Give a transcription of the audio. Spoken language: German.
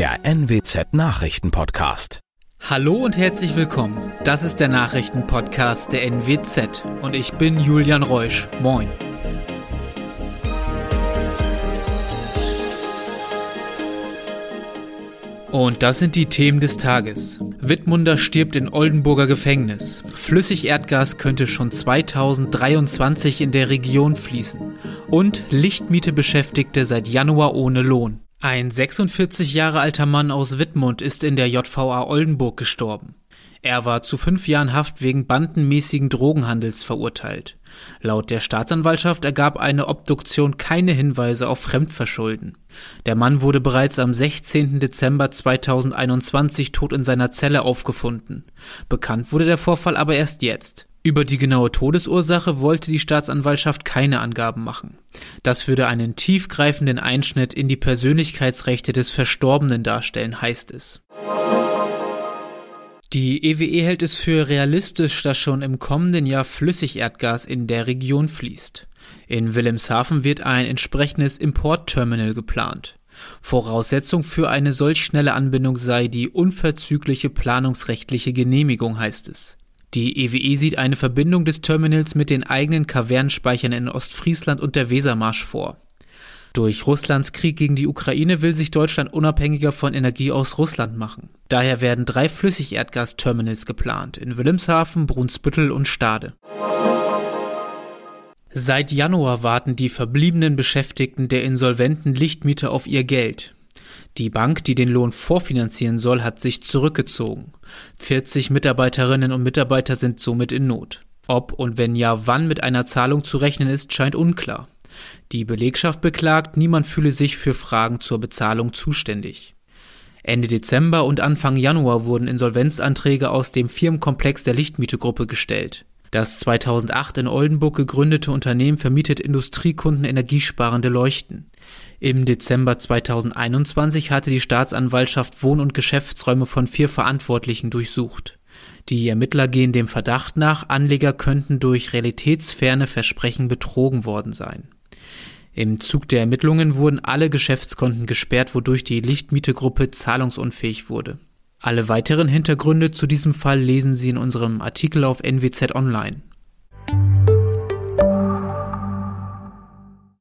der NWZ Nachrichtenpodcast. Hallo und herzlich willkommen. Das ist der Nachrichtenpodcast der NWZ und ich bin Julian Reusch. Moin. Und das sind die Themen des Tages. Wittmunder stirbt in Oldenburger Gefängnis. Flüssigerdgas könnte schon 2023 in der Region fließen. Und Lichtmiete Beschäftigte seit Januar ohne Lohn. Ein 46 Jahre alter Mann aus Wittmund ist in der JVA Oldenburg gestorben. Er war zu fünf Jahren Haft wegen bandenmäßigen Drogenhandels verurteilt. Laut der Staatsanwaltschaft ergab eine Obduktion keine Hinweise auf Fremdverschulden. Der Mann wurde bereits am 16. Dezember 2021 tot in seiner Zelle aufgefunden. Bekannt wurde der Vorfall aber erst jetzt. Über die genaue Todesursache wollte die Staatsanwaltschaft keine Angaben machen. Das würde einen tiefgreifenden Einschnitt in die Persönlichkeitsrechte des Verstorbenen darstellen, heißt es. Die EWE hält es für realistisch, dass schon im kommenden Jahr Flüssigerdgas in der Region fließt. In Wilhelmshaven wird ein entsprechendes Importterminal geplant. Voraussetzung für eine solch schnelle Anbindung sei die unverzügliche planungsrechtliche Genehmigung, heißt es. Die EWE sieht eine Verbindung des Terminals mit den eigenen Kavernenspeichern in Ostfriesland und der Wesermarsch vor. Durch Russlands Krieg gegen die Ukraine will sich Deutschland unabhängiger von Energie aus Russland machen. Daher werden drei Flüssigerdgasterminals geplant in Wilhelmshaven, Brunsbüttel und Stade. Seit Januar warten die verbliebenen Beschäftigten der insolventen Lichtmieter auf ihr Geld. Die Bank, die den Lohn vorfinanzieren soll, hat sich zurückgezogen. 40 Mitarbeiterinnen und Mitarbeiter sind somit in Not. Ob und wenn ja, wann mit einer Zahlung zu rechnen ist, scheint unklar. Die Belegschaft beklagt, niemand fühle sich für Fragen zur Bezahlung zuständig. Ende Dezember und Anfang Januar wurden Insolvenzanträge aus dem Firmenkomplex der Lichtmiete-Gruppe gestellt. Das 2008 in Oldenburg gegründete Unternehmen vermietet Industriekunden energiesparende Leuchten. Im Dezember 2021 hatte die Staatsanwaltschaft Wohn- und Geschäftsräume von vier Verantwortlichen durchsucht. Die Ermittler gehen dem Verdacht nach, Anleger könnten durch realitätsferne Versprechen betrogen worden sein. Im Zug der Ermittlungen wurden alle Geschäftskonten gesperrt, wodurch die Lichtmietegruppe zahlungsunfähig wurde. Alle weiteren Hintergründe zu diesem Fall lesen Sie in unserem Artikel auf NWZ Online.